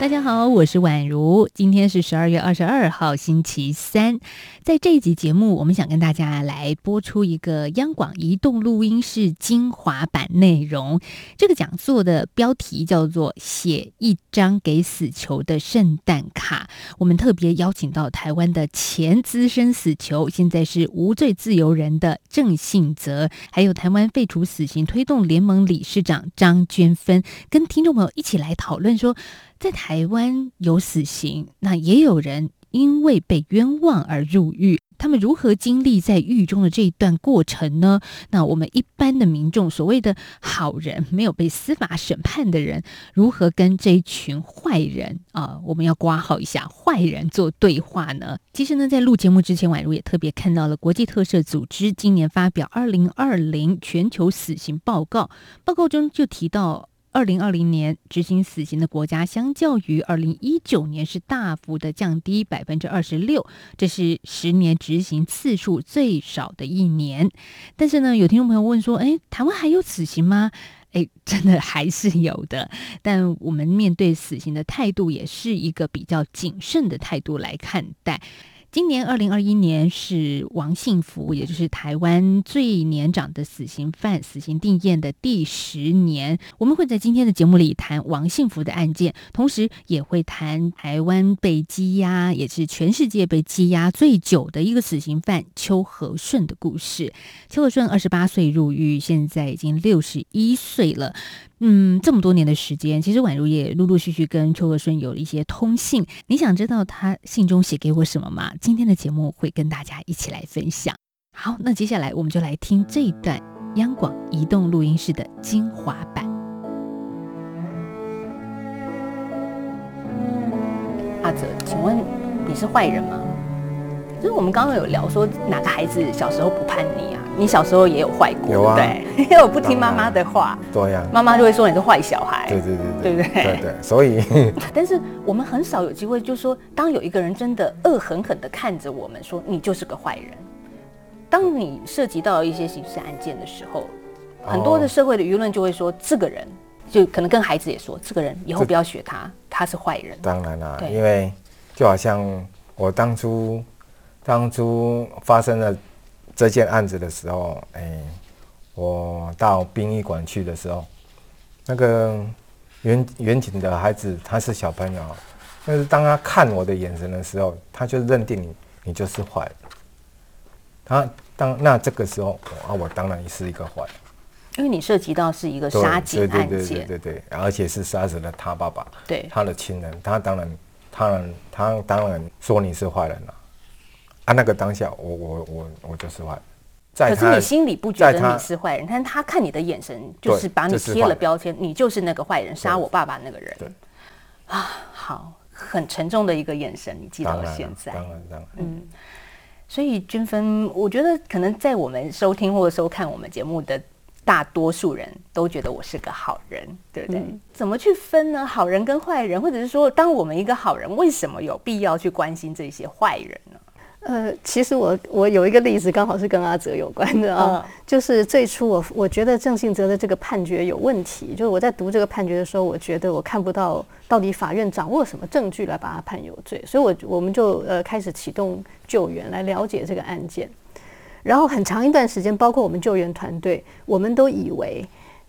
大家好，我是宛如。今天是十二月二十二号，星期三。在这一集节目，我们想跟大家来播出一个央广移动录音室精华版内容。这个讲座的标题叫做《写一张给死囚的圣诞卡》。我们特别邀请到台湾的前资深死囚，现在是无罪自由人的郑信泽，还有台湾废除死刑推动联盟理事长张娟芬，跟听众朋友一起来讨论说。在台湾有死刑，那也有人因为被冤枉而入狱。他们如何经历在狱中的这一段过程呢？那我们一般的民众，所谓的好人，没有被司法审判的人，如何跟这一群坏人啊？我们要挂号一下坏人做对话呢？其实呢，在录节目之前，宛如也特别看到了国际特赦组织今年发表二零二零全球死刑报告，报告中就提到。二零二零年执行死刑的国家，相较于二零一九年是大幅的降低百分之二十六，这是十年执行次数最少的一年。但是呢，有听众朋友问说：“哎，台湾还有死刑吗？”哎，真的还是有的。但我们面对死刑的态度，也是一个比较谨慎的态度来看待。今年二零二一年是王幸福，也就是台湾最年长的死刑犯死刑定验的第十年。我们会在今天的节目里谈王幸福的案件，同时也会谈台湾被羁押，也是全世界被羁押最久的一个死刑犯邱和顺的故事。邱和顺二十八岁入狱，现在已经六十一岁了。嗯，这么多年的时间，其实宛如也陆陆续续跟邱和顺有了一些通信。你想知道他信中写给我什么吗？今天的节目会跟大家一起来分享。好，那接下来我们就来听这一段央广移动录音室的精华版。阿泽，请问你是坏人吗？就是我们刚刚有聊说，哪个孩子小时候不叛逆啊？你小时候也有坏过，有啊，对，因为我不听妈妈的话，对呀，妈妈就会说你是坏小孩，对对对，对不对？对对，所以，但是我们很少有机会，就是说，当有一个人真的恶狠狠的看着我们说你就是个坏人，当你涉及到一些刑事案件的时候，很多的社会的舆论就会说，这个人就可能跟孩子也说，这个人以后不要学他，他是坏人。当然啦，因为就好像我当初。当初发生了这件案子的时候，哎，我到殡仪馆去的时候，那个远远景的孩子他是小朋友，但是当他看我的眼神的时候，他就认定你你就是坏。他当那这个时候啊，我当然是一个坏，因为你涉及到是一个杀警案件，对对对对对，而且是杀死了他爸爸，对他的亲人，他当然，当然他当然说你是坏人了。他那个当下，我我我我就是坏，可是你心里不觉得你是坏人，但是他看你的眼神就是把你贴了标签，你就是那个坏人，杀我爸爸那个人。对，啊，好，很沉重的一个眼神，你记到现在。当然，当然，嗯。所以均分，我觉得可能在我们收听或者收看我们节目的大多数人都觉得我是个好人，对不对？怎么去分呢？好人跟坏人，或者是说，当我们一个好人，为什么有必要去关心这些坏人呢？呃，其实我我有一个例子，刚好是跟阿泽有关的啊，就是最初我我觉得郑信哲的这个判决有问题，就是我在读这个判决的时候，我觉得我看不到到底法院掌握什么证据来把他判有罪，所以我我们就呃开始启动救援来了解这个案件，然后很长一段时间，包括我们救援团队，我们都以为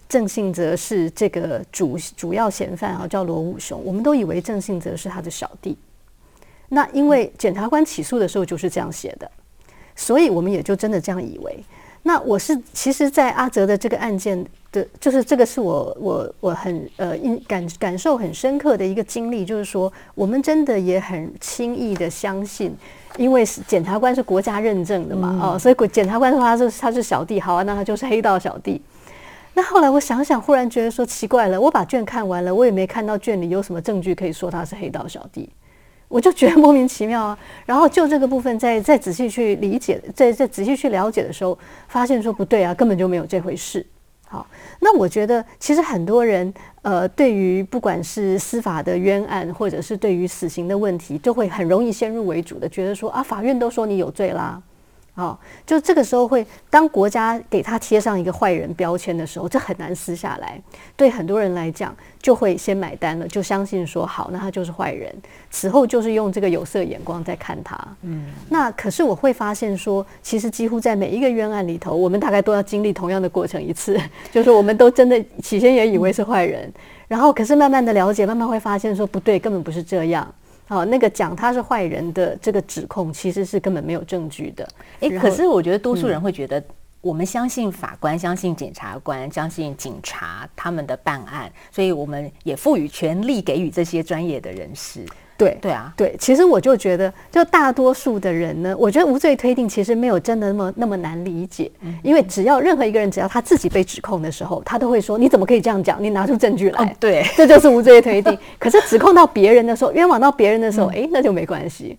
郑信哲是这个主主要嫌犯啊，叫罗武雄，我们都以为郑信哲是他的小弟。那因为检察官起诉的时候就是这样写的，所以我们也就真的这样以为。那我是其实，在阿泽的这个案件的，就是这个是我我我很呃印感感受很深刻的一个经历，就是说我们真的也很轻易的相信，因为是检察官是国家认证的嘛，哦，所以检察官说他是他是小弟，好啊，那他就是黑道小弟。那后来我想想，忽然觉得说奇怪了，我把卷看完了，我也没看到卷里有什么证据可以说他是黑道小弟。我就觉得莫名其妙啊，然后就这个部分再再仔细去理解，再再仔细去了解的时候，发现说不对啊，根本就没有这回事。好，那我觉得其实很多人呃，对于不管是司法的冤案，或者是对于死刑的问题，都会很容易先入为主的觉得说啊，法院都说你有罪啦。哦，就这个时候会，当国家给他贴上一个坏人标签的时候，这很难撕下来。对很多人来讲，就会先买单了，就相信说好，那他就是坏人。此后就是用这个有色眼光在看他。嗯，那可是我会发现说，其实几乎在每一个冤案里头，我们大概都要经历同样的过程一次，就是我们都真的起先也以为是坏人，然后可是慢慢的了解，慢慢会发现说不对，根本不是这样。哦，那个讲他是坏人的这个指控，其实是根本没有证据的。哎，可是我觉得多数人会觉得，我们相信法官，相信检察官，相信警察他们的办案，所以我们也赋予权力给予这些专业的人士。对对啊，对，其实我就觉得，就大多数的人呢，我觉得无罪推定其实没有真的那么那么难理解，因为只要任何一个人只要他自己被指控的时候，他都会说你怎么可以这样讲？你拿出证据来。对，这就是无罪推定。可是指控到别人的时候，冤枉到别人的时候，哎，那就没关系。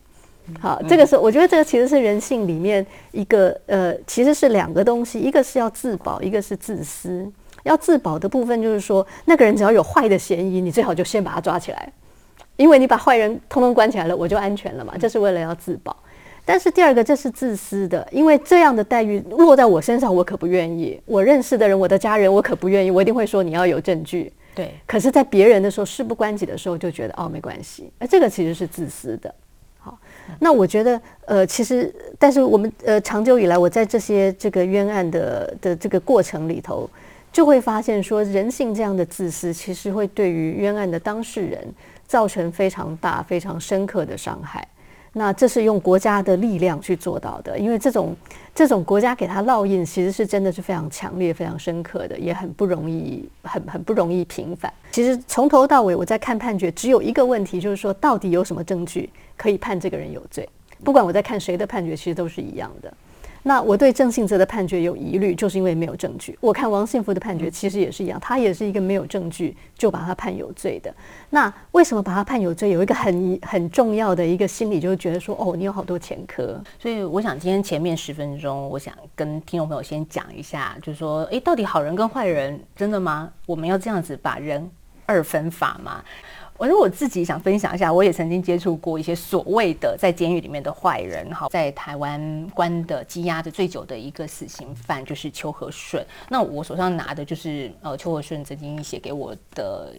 好，这个是我觉得这个其实是人性里面一个呃，其实是两个东西，一个是要自保，一个是自私。要自保的部分就是说，那个人只要有坏的嫌疑，你最好就先把他抓起来。因为你把坏人通通关起来了，我就安全了嘛。这是为了要自保。但是第二个，这是自私的，因为这样的待遇落在我身上，我可不愿意。我认识的人，我的家人，我可不愿意。我一定会说你要有证据。对。可是，在别人的时候，事不关己的时候，就觉得哦，没关系。而这个其实是自私的。好，那我觉得，呃，其实，但是我们呃，长久以来，我在这些这个冤案的的这个过程里头，就会发现说，人性这样的自私，其实会对于冤案的当事人。造成非常大、非常深刻的伤害。那这是用国家的力量去做到的，因为这种这种国家给他烙印，其实是真的是非常强烈、非常深刻的，也很不容易、很很不容易平反。其实从头到尾我在看判决，只有一个问题，就是说到底有什么证据可以判这个人有罪？不管我在看谁的判决，其实都是一样的。那我对郑信哲的判决有疑虑，就是因为没有证据。我看王信福的判决其实也是一样，他也是一个没有证据就把他判有罪的。那为什么把他判有罪？有一个很很重要的一个心理，就是觉得说，哦，你有好多前科。所以我想今天前面十分钟，我想跟听众朋友先讲一下，就是说，诶，到底好人跟坏人真的吗？我们要这样子把人二分法吗？我说我自己想分享一下，我也曾经接触过一些所谓的在监狱里面的坏人，哈，在台湾关的羁押的最久的一个死刑犯就是邱和顺。那我手上拿的就是呃邱和顺曾经写给我的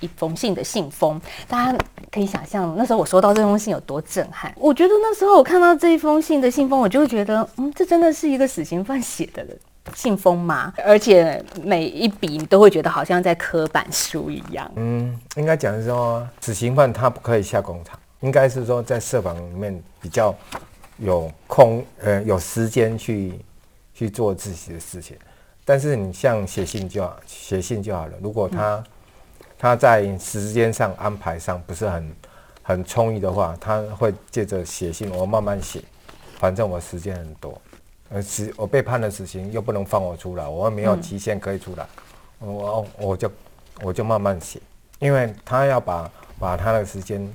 一封信的信封，大家可以想象那时候我收到这封信有多震撼。我觉得那时候我看到这一封信的信封，我就会觉得，嗯，这真的是一个死刑犯写的人。信封嘛，而且每一笔你都会觉得好像在刻板书一样。嗯，应该讲是说，死刑犯他不可以下工厂，应该是说在社房里面比较有空，呃，有时间去去做自己的事情。但是你像写信就好，写信就好了。如果他他在时间上安排上不是很很充裕的话，他会借着写信，我慢慢写，反正我时间很多。呃，死我被判了死刑，又不能放我出来，我没有期限可以出来，我我就我就慢慢写，因为他要把把他的时间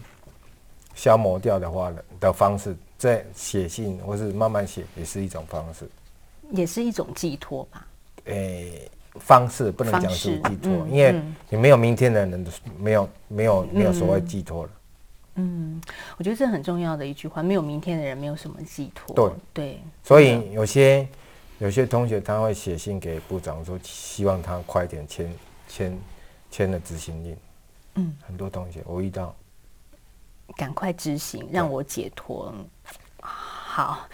消磨掉的话的方式，在写信或是慢慢写也是一种方式，也是一种寄托吧。诶，方式不能讲是寄托，因为你没有明天的人，没有没有没有所谓寄托了。嗯，我觉得这很重要的一句话，没有明天的人没有什么寄托。对对，所以有些有些同学他会写信给部长说，希望他快点签签签了执行令。嗯，很多同学我遇到，赶快执行，让我解脱。好。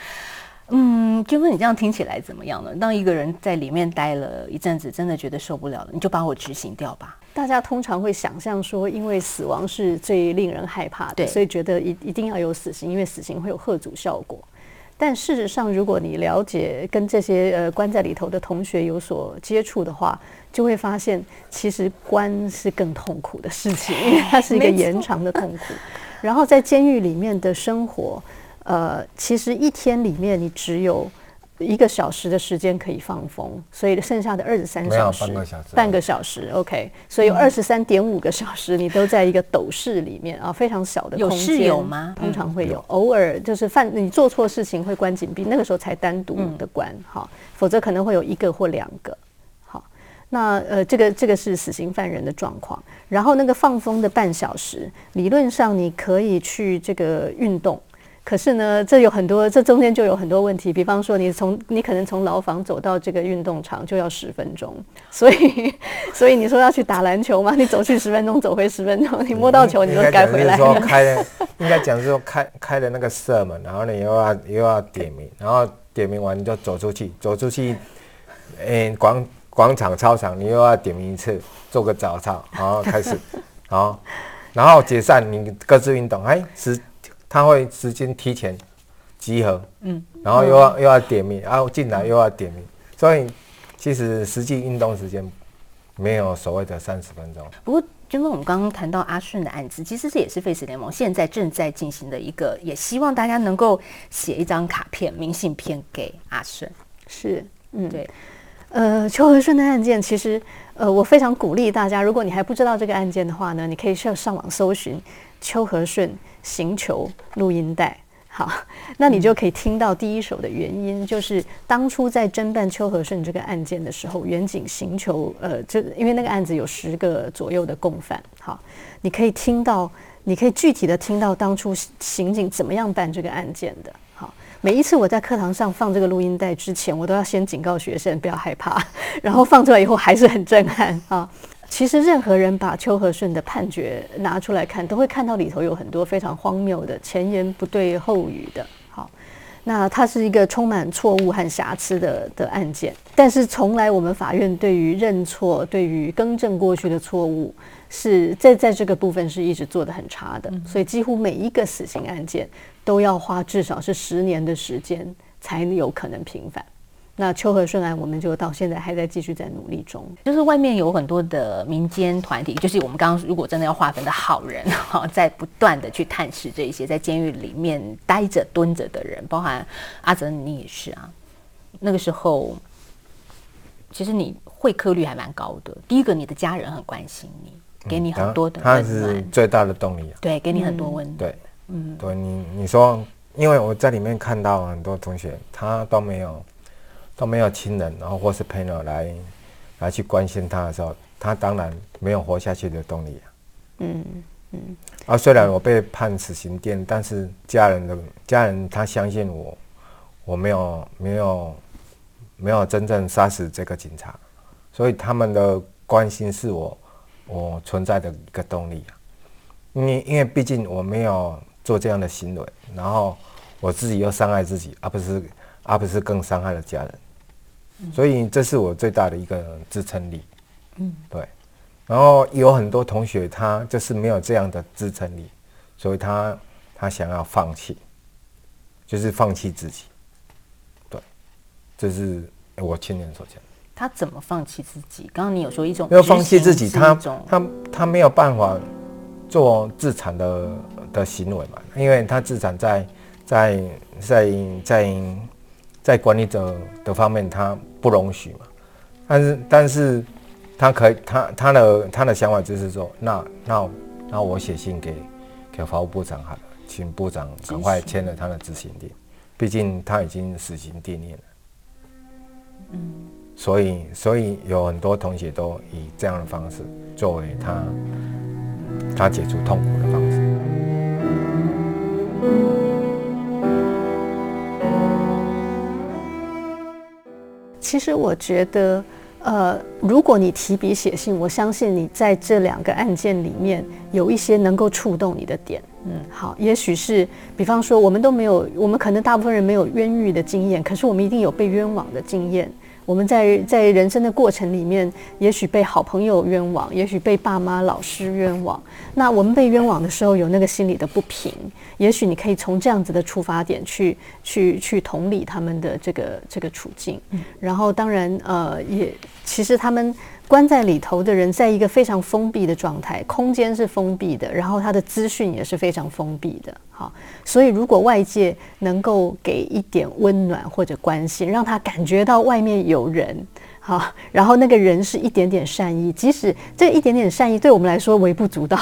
嗯，就问你这样听起来怎么样呢？当一个人在里面待了一阵子，真的觉得受不了了，你就把我执行掉吧。大家通常会想象说，因为死亡是最令人害怕的，所以觉得一一定要有死刑，因为死刑会有贺阻效果。但事实上，如果你了解跟这些呃关在里头的同学有所接触的话，就会发现其实关是更痛苦的事情，因 为它是一个延长的痛苦。然后在监狱里面的生活。呃，其实一天里面你只有一个小时的时间可以放风，所以剩下的二十三小时，半个小时，半个小时，OK，所以有二十三点五个小时你都在一个斗室里面啊，非常小的空间。有室友吗？通常会有，偶尔就是犯你做错事情会关紧闭，那个时候才单独的关哈，否则可能会有一个或两个。好，那呃，这个这个是死刑犯人的状况。然后那个放风的半小时，理论上你可以去这个运动。可是呢，这有很多，这中间就有很多问题。比方说，你从你可能从牢房走到这个运动场就要十分钟，所以所以你说要去打篮球嘛，你走去十分钟，走回十分钟，你摸到球你就该回来。说开了，应该讲是说开开的那个射门，然后你又要又要点名，然后点名完你就走出去，走出去，嗯，广广场操场你又要点名一次，做个早操，然后开始，好，然后解散，你各自运动，哎，十。他会时间提前集合，嗯，然后又要又要点名，然后进来又要点名，所以其实实际运动时间没有所谓的三十分钟。不过，就跟我们刚刚谈到阿顺的案子，其实这也是 Face 联盟现在正在进行的一个，也希望大家能够写一张卡片、明信片给阿顺。是，嗯，对。呃，邱和顺的案件，其实呃，我非常鼓励大家，如果你还不知道这个案件的话呢，你可以上上网搜寻邱和顺。刑求录音带，好，那你就可以听到第一首的原因，就是当初在侦办邱和顺这个案件的时候，远景刑求，呃，就因为那个案子有十个左右的共犯，好，你可以听到，你可以具体的听到当初刑警怎么样办这个案件的，好，每一次我在课堂上放这个录音带之前，我都要先警告学生不要害怕，然后放出来以后还是很震撼。啊。其实，任何人把邱和顺的判决拿出来看，都会看到里头有很多非常荒谬的前言不对后语的。好，那它是一个充满错误和瑕疵的的案件。但是，从来我们法院对于认错、对于更正过去的错误，是在在这个部分是一直做的很差的。所以，几乎每一个死刑案件都要花至少是十年的时间才有可能平反。那秋和顺案，我们就到现在还在继续在努力中。就是外面有很多的民间团体，就是我们刚刚如果真的要划分的好人哈，在不断的去探视这一些在监狱里面待着蹲着的人，包含阿泽你也是啊。那个时候，其实你会客率还蛮高的。第一个，你的家人很关心你，给你很多的他是，最大的动力啊。对，给你很多温暖。对，嗯，对你你说，因为我在里面看到很多同学，他都没有。都没有亲人，然后或是朋友来来去关心他的时候，他当然没有活下去的动力啊。嗯嗯。啊，虽然我被判死刑电，但是家人的家人他相信我，我没有没有没有真正杀死这个警察，所以他们的关心是我我存在的一个动力啊。因为因为毕竟我没有做这样的行为，然后我自己又伤害自己，而不是而不是更伤害了家人。所以这是我最大的一个支撑力，嗯，对。然后有很多同学他就是没有这样的支撑力，所以他他想要放弃，就是放弃自己，对，这是我亲眼所见。他怎么放弃自己？刚刚你有说一种要放弃自己，他他他没有办法做自残的的行为嘛？因为他自残在在在在。在管理者的方面，他不容许嘛，但是，但是，他可以，他他的他的想法就是说，那那那我写信给给法务部长好了，请部长赶快签了他的执行令，毕竟他已经死刑定谳了。嗯，所以所以有很多同学都以这样的方式作为他他解除痛苦的方式。其实我觉得，呃，如果你提笔写信，我相信你在这两个案件里面有一些能够触动你的点。嗯，好，也许是，比方说，我们都没有，我们可能大部分人没有冤狱的经验，可是我们一定有被冤枉的经验。我们在在人生的过程里面，也许被好朋友冤枉，也许被爸妈、老师冤枉。那我们被冤枉的时候，有那个心里的不平。也许你可以从这样子的出发点去去去同理他们的这个这个处境。然后，当然，呃，也其实他们。关在里头的人，在一个非常封闭的状态，空间是封闭的，然后他的资讯也是非常封闭的。好，所以如果外界能够给一点温暖或者关心，让他感觉到外面有人，好，然后那个人是一点点善意，即使这一点点善意对我们来说微不足道，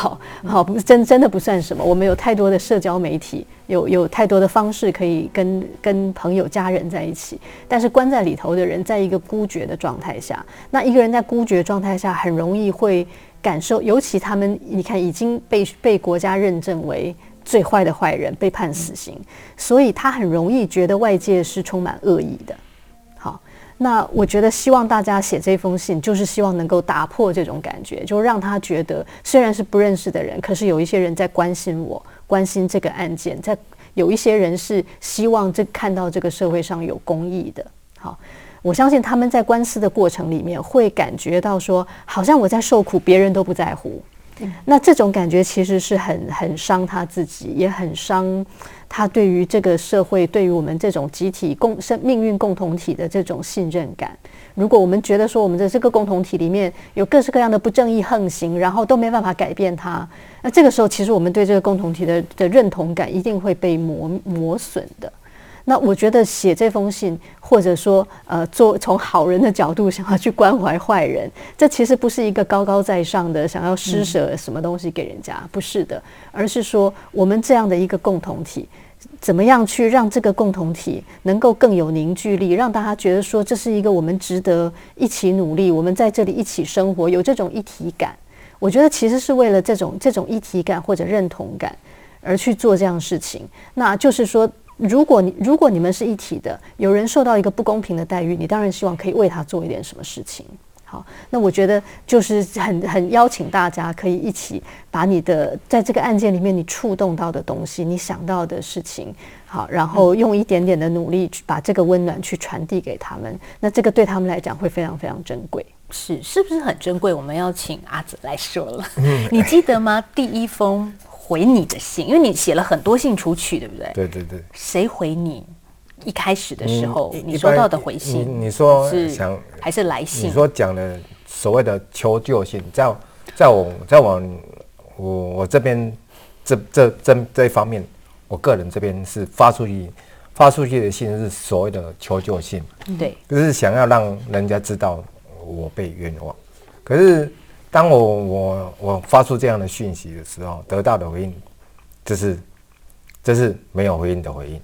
好，不真真的不算什么。我们有太多的社交媒体，有有太多的方式可以跟跟朋友、家人在一起。但是关在里头的人，在一个孤绝的状态下，那一个人在孤绝状态下，很容易会感受，尤其他们，你看已经被被国家认证为最坏的坏人，被判死刑，所以他很容易觉得外界是充满恶意的。那我觉得，希望大家写这封信，就是希望能够打破这种感觉，就让他觉得，虽然是不认识的人，可是有一些人在关心我，关心这个案件，在有一些人是希望这看到这个社会上有公益的。好，我相信他们在官司的过程里面会感觉到说，好像我在受苦，别人都不在乎。那这种感觉其实是很很伤他自己，也很伤。他对于这个社会，对于我们这种集体共生命运共同体的这种信任感，如果我们觉得说我们的这个共同体里面有各式各样的不正义横行，然后都没办法改变它，那这个时候其实我们对这个共同体的的认同感一定会被磨磨损的。那我觉得写这封信，或者说，呃，做从好人的角度 想要去关怀坏人，这其实不是一个高高在上的想要施舍什么东西给人家，不是的，而是说我们这样的一个共同体，怎么样去让这个共同体能够更有凝聚力，让大家觉得说这是一个我们值得一起努力，我们在这里一起生活，有这种一体感。我觉得其实是为了这种这种一体感或者认同感而去做这样事情，那就是说。如果你如果你们是一体的，有人受到一个不公平的待遇，你当然希望可以为他做一点什么事情。好，那我觉得就是很很邀请大家可以一起把你的在这个案件里面你触动到的东西，你想到的事情，好，然后用一点点的努力去把这个温暖去传递给他们。那这个对他们来讲会非常非常珍贵。是，是不是很珍贵？我们要请阿紫来说了。你记得吗？第一封。回你的信，因为你写了很多信出去，对不对？对对对。谁回你？一开始的时候，你收到的回信，你说是想还是来信？你说讲的所谓的求救信，在在我在我我我这边这这这这一方面，我个人这边是发出去发出去的信是所谓的求救信，对，就是想要让人家知道我被冤枉，可是。当我我我发出这样的讯息的时候，得到的回应就是，这是没有回应的回应，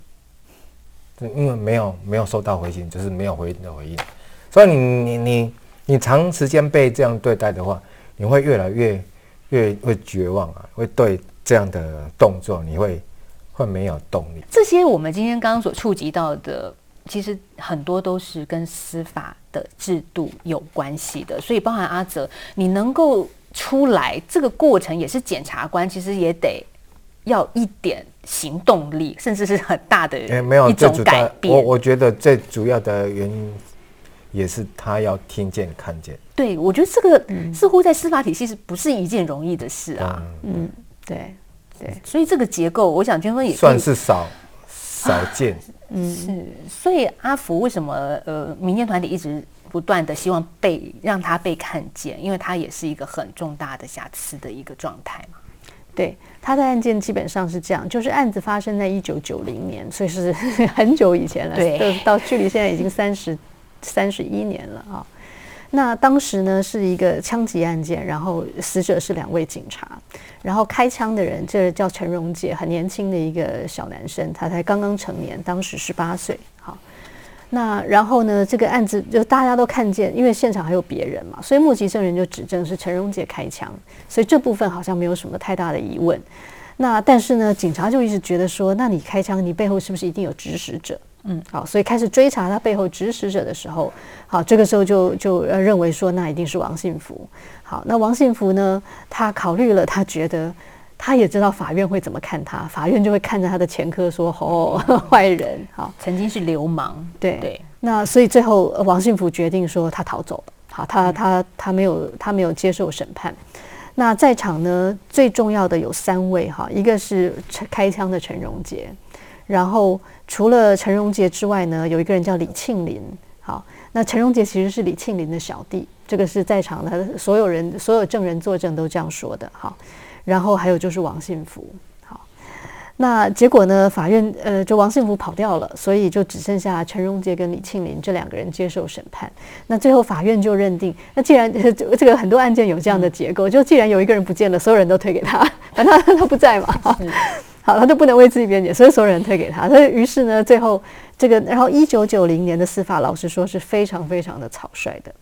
因为没有没有收到回信，就是没有回应的回应。所以你你你你长时间被这样对待的话，你会越来越越会绝望啊，会对这样的动作你会会没有动力。这些我们今天刚刚所触及到的。其实很多都是跟司法的制度有关系的，所以包含阿泽，你能够出来，这个过程也是检察官其实也得要一点行动力，甚至是很大的一种改变。我我觉得最主要的原因也是他要听见看见。对，我觉得这个似乎在司法体系是不是一件容易的事啊？嗯，对对，所以这个结构，我想娟芬也算是少少见。嗯，是，所以阿福为什么呃，民间团体一直不断的希望被让他被看见，因为他也是一个很重大的瑕疵的一个状态嘛。对，他的案件基本上是这样，就是案子发生在一九九零年，所以是 很久以前了，对，到距离现在已经三十三十一年了啊。那当时呢是一个枪击案件，然后死者是两位警察，然后开枪的人这叫陈荣杰，很年轻的一个小男生，他才刚刚成年，当时十八岁。好，那然后呢，这个案子就大家都看见，因为现场还有别人嘛，所以目击证人就指证是陈荣杰开枪，所以这部分好像没有什么太大的疑问。那但是呢，警察就一直觉得说，那你开枪，你背后是不是一定有指使者？嗯，好，所以开始追查他背后指使者的时候，好，这个时候就就认为说，那一定是王信福。好，那王信福呢，他考虑了，他觉得他也知道法院会怎么看他，法院就会看着他的前科说，哦，坏人，好，曾经是流氓，对对。那所以最后王信福决定说，他逃走了。好，他他他没有他没有接受审判。那在场呢，最重要的有三位哈，一个是开枪的陈荣杰。然后除了陈荣杰之外呢，有一个人叫李庆林。好，那陈荣杰其实是李庆林的小弟，这个是在场的所有人、所有证人作证都这样说的。好，然后还有就是王信福。好，那结果呢？法院呃，就王信福跑掉了，所以就只剩下陈荣杰跟李庆林这两个人接受审判。那最后法院就认定，那既然 这个很多案件有这样的结构，就既然有一个人不见了，所有人都推给他，反正他不在嘛，好，他就不能为自己辩解，所以所有人推给他。所以于是呢，最后这个，然后一九九零年的司法，老实说是非常非常的草率的。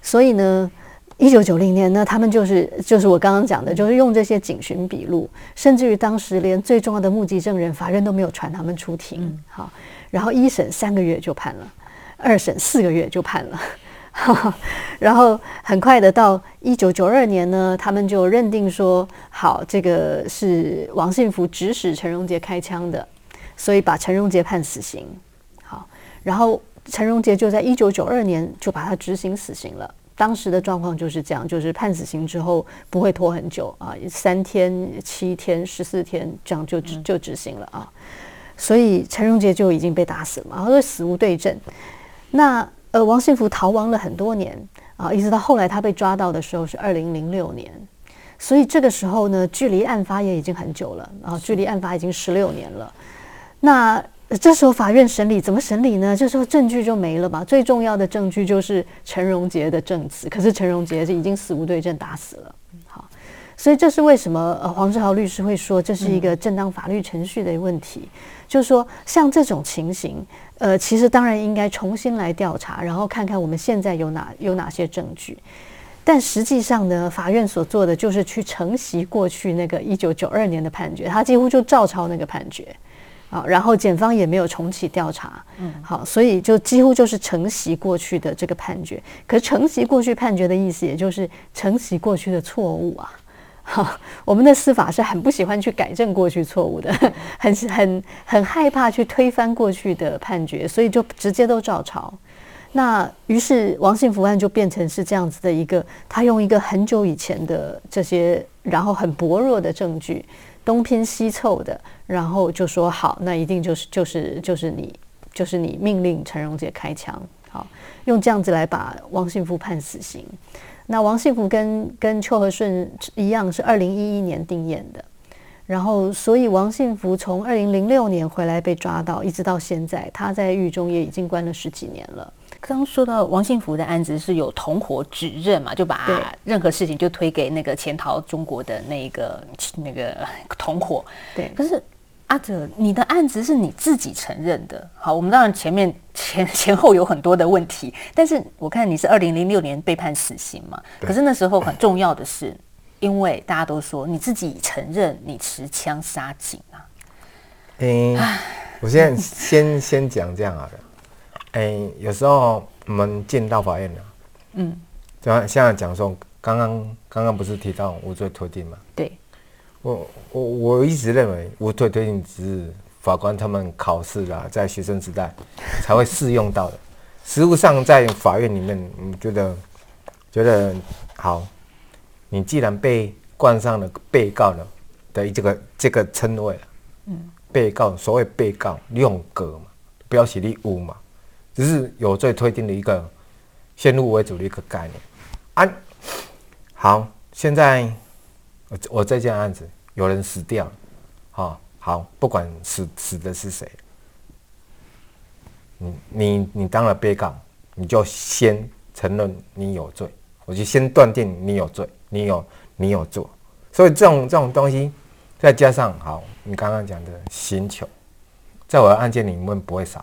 所以呢。一九九零年呢，他们就是就是我刚刚讲的，就是用这些警询笔录，甚至于当时连最重要的目击证人，法院都没有传他们出庭。好，然后一审三个月就判了，二审四个月就判了，然后很快的到一九九二年呢，他们就认定说，好，这个是王信福指使陈荣杰开枪的，所以把陈荣杰判死刑。好，然后陈荣杰就在一九九二年就把他执行死刑了。当时的状况就是这样，就是判死刑之后不会拖很久啊，三天、七天、十四天这样就执就执行了啊。所以陈荣杰就已经被打死了嘛，他说死无对证。那呃，王信福逃亡了很多年啊，一直到后来他被抓到的时候是二零零六年，所以这个时候呢，距离案发也已经很久了啊，距离案发已经十六年了。那这时候法院审理怎么审理呢？这时候证据就没了吧。最重要的证据就是陈荣杰的证词，可是陈荣杰是已经死无对证，打死了。好，所以这是为什么呃黄志豪律师会说这是一个正当法律程序的问题，就是说像这种情形，呃，其实当然应该重新来调查，然后看看我们现在有哪有哪些证据。但实际上呢，法院所做的就是去承袭过去那个一九九二年的判决，他几乎就照抄那个判决。好，然后检方也没有重启调查，嗯，好，所以就几乎就是承袭过去的这个判决。可承袭过去判决的意思，也就是承袭过去的错误啊。好，我们的司法是很不喜欢去改正过去错误的，很很很害怕去推翻过去的判决，所以就直接都照抄。那于是王信福案就变成是这样子的一个，他用一个很久以前的这些，然后很薄弱的证据。东拼西凑的，然后就说好，那一定就是就是就是你就是你命令陈荣杰开枪，好用这样子来把王信福判死刑。那王信福跟跟邱和顺一样是二零一一年定验的，然后所以王信福从二零零六年回来被抓到，一直到现在，他在狱中也已经关了十几年了。刚说到王幸福的案子是有同伙指认嘛，就把任何事情就推给那个潜逃中国的那个那个同伙。对，可是阿哲，你的案子是你自己承认的。好，我们当然前面 前前后有很多的问题，但是我看你是二零零六年被判死刑嘛，可是那时候很重要的是，因为大家都说你自己承认你持枪杀警啊。嗯，我现在先先讲这样好了。哎，有时候我们进到法院了，嗯，像现在讲说，刚刚刚刚不是提到无罪推定嘛？对，我我我一直认为无罪推定只是法官他们考试啦，在学生时代才会适用到的。实务上在法院里面，你觉得觉得好，你既然被冠上了被告的的这个这个称谓，嗯，被告所谓被告用格嘛，标写的无嘛。只是有罪推定的一个先入为主的一个概念。啊，好，现在我我这件案子有人死掉了，好，好，不管死死的是谁，你你你当了被告，你就先承认你有罪，我就先断定你有罪，你有你有做，所以这种这种东西，再加上好，你刚刚讲的刑求，在我的案件里面不会少。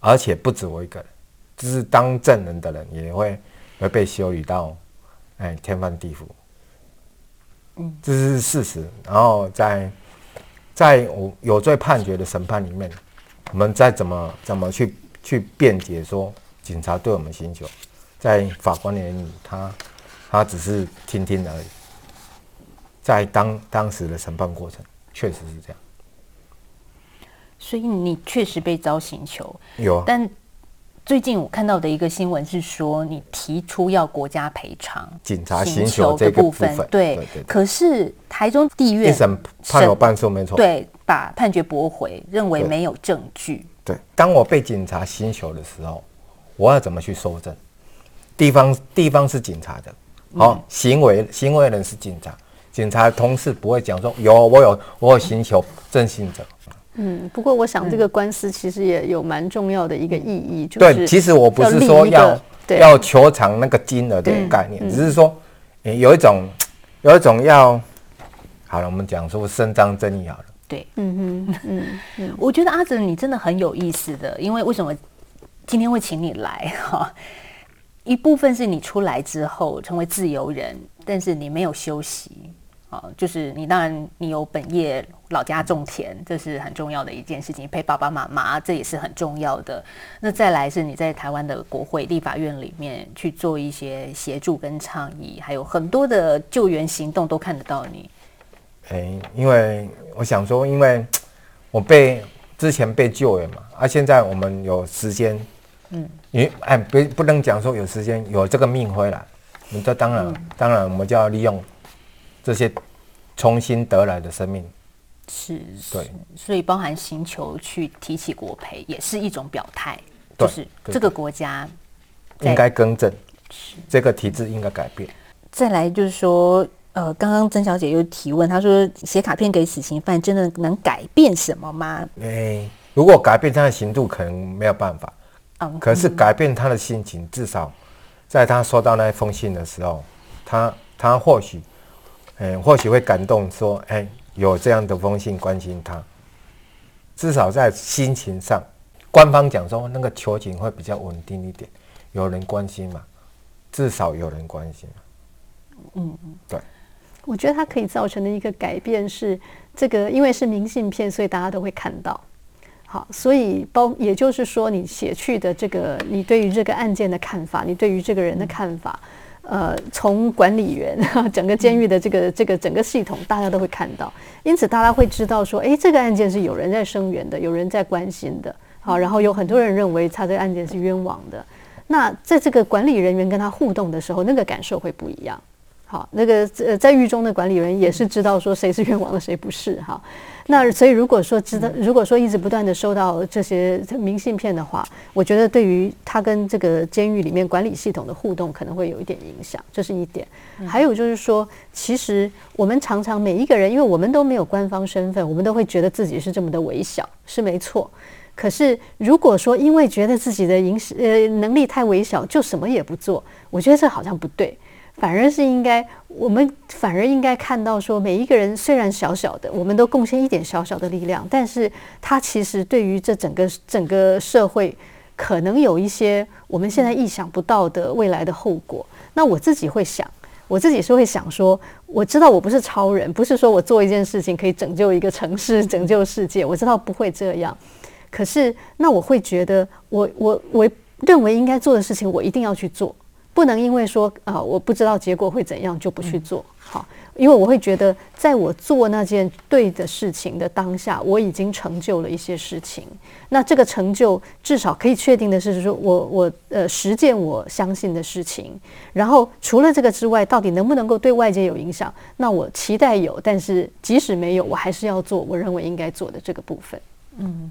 而且不止我一个人，就是当证人的人也会会被羞辱到，哎，天翻地覆。嗯，这是事实。然后在在我有罪判决的审判里面，我们再怎么怎么去去辩解说警察对我们寻求，在法官的眼里，他他只是听听而已。在当当时的审判过程，确实是这样。所以你确实被遭刑求，有。但最近我看到的一个新闻是说，你提出要国家赔偿警察刑求这个部分，对。可是台中地院一审判有半数没错，对，把判决驳回，认为没有证据。对，当我被警察刑求的时候，我要怎么去收证？地方地方是警察的，好，行为行为人是警察，警察同事不会讲说有我有我有寻求征信者。嗯，不过我想这个官司其实也有蛮重要的一个意义，就对，其实我不是说要要求偿那个金额的概念，只是说有一种有一种要好了，我们讲说伸张正义好了。对，嗯哼，嗯嗯，我觉得阿泽你真的很有意思的，因为为什么今天会请你来 哈？一部分是你出来之后成为自由人，但是你没有休息。啊，就是你当然你有本业，老家种田，这是很重要的一件事情，陪爸爸妈妈，这也是很重要的。那再来是你在台湾的国会立法院里面去做一些协助跟倡议，还有很多的救援行动都看得到你。哎，因为我想说，因为我被之前被救援嘛，啊，现在我们有时间，嗯，你哎，不不能讲说有时间有这个命回来，你这当然当然我们就要利用。这些重新得来的生命，是，对，所以包含星球去提起国培，也是一种表态，就是这个国家应该更正，这个体制应该改变。再来就是说，呃，刚刚曾小姐又提问，她说写卡片给死刑犯，真的能改变什么吗？哎，如果改变他的刑度，可能没有办法，嗯，可是改变他的心情，至少在他收到那一封信的时候，他他或许。嗯，或许会感动，说，哎，有这样的封信关心他，至少在心情上，官方讲说那个求情会比较稳定一点，有人关心嘛，至少有人关心嗯。嗯，对，我觉得它可以造成的一个改变是，这个因为是明信片，所以大家都会看到，好，所以包也就是说，你写去的这个，你对于这个案件的看法，你对于这个人的看法。呃，从管理员 整个监狱的这个这个整个系统，大家都会看到，因此大家会知道说，哎，这个案件是有人在声援的，有人在关心的，好，然后有很多人认为他这个案件是冤枉的，那在这个管理人员跟他互动的时候，那个感受会不一样。好，那个呃，在狱中的管理员也是知道说谁是冤枉的，谁不是。哈。那所以如果说知道，如果说一直不断的收到这些明信片的话，我觉得对于他跟这个监狱里面管理系统的互动可能会有一点影响，这是一点。还有就是说，其实我们常常每一个人，因为我们都没有官方身份，我们都会觉得自己是这么的微小，是没错。可是如果说因为觉得自己的影呃能力太微小，就什么也不做，我觉得这好像不对。反而是应该，我们反而应该看到说，每一个人虽然小小的，我们都贡献一点小小的力量，但是他其实对于这整个整个社会，可能有一些我们现在意想不到的未来的后果。那我自己会想，我自己是会想说，我知道我不是超人，不是说我做一件事情可以拯救一个城市、拯救世界，我知道不会这样。可是，那我会觉得，我我我认为应该做的事情，我一定要去做。不能因为说啊，我不知道结果会怎样就不去做好，因为我会觉得，在我做那件对的事情的当下，我已经成就了一些事情。那这个成就至少可以确定的是，说我我呃实践我相信的事情。然后除了这个之外，到底能不能够对外界有影响？那我期待有，但是即使没有，我还是要做我认为应该做的这个部分。嗯。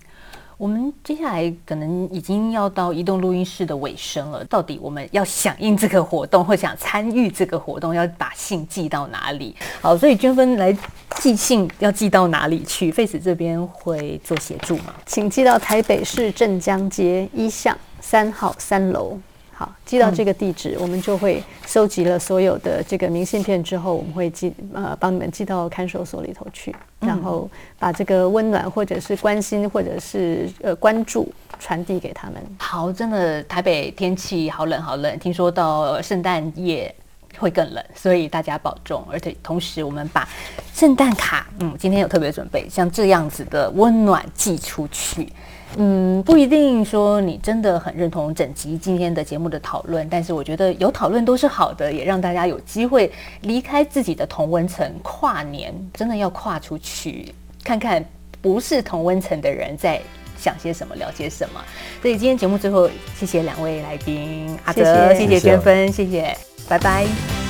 我们接下来可能已经要到移动录音室的尾声了。到底我们要响应这个活动，或想参与这个活动，要把信寄到哪里？好，所以娟芬来寄信要寄到哪里去？费子这边会做协助吗？请寄到台北市镇江街一巷三号三楼。好，寄到这个地址，我们就会收集了所有的这个明信片之后，我们会寄呃帮你们寄到看守所里头去，然后把这个温暖或者是关心或者是呃关注传递给他们。好，真的台北天气好冷好冷，听说到圣诞夜会更冷，所以大家保重。而且同时我们把圣诞卡，嗯，今天有特别准备，像这样子的温暖寄出去。嗯，不一定说你真的很认同整集今天的节目的讨论，但是我觉得有讨论都是好的，也让大家有机会离开自己的同温层，跨年真的要跨出去，看看不是同温层的人在想些什么，聊些什么。所以今天节目最后，谢谢两位来宾阿泽，谢谢娟芬，谢谢，拜拜。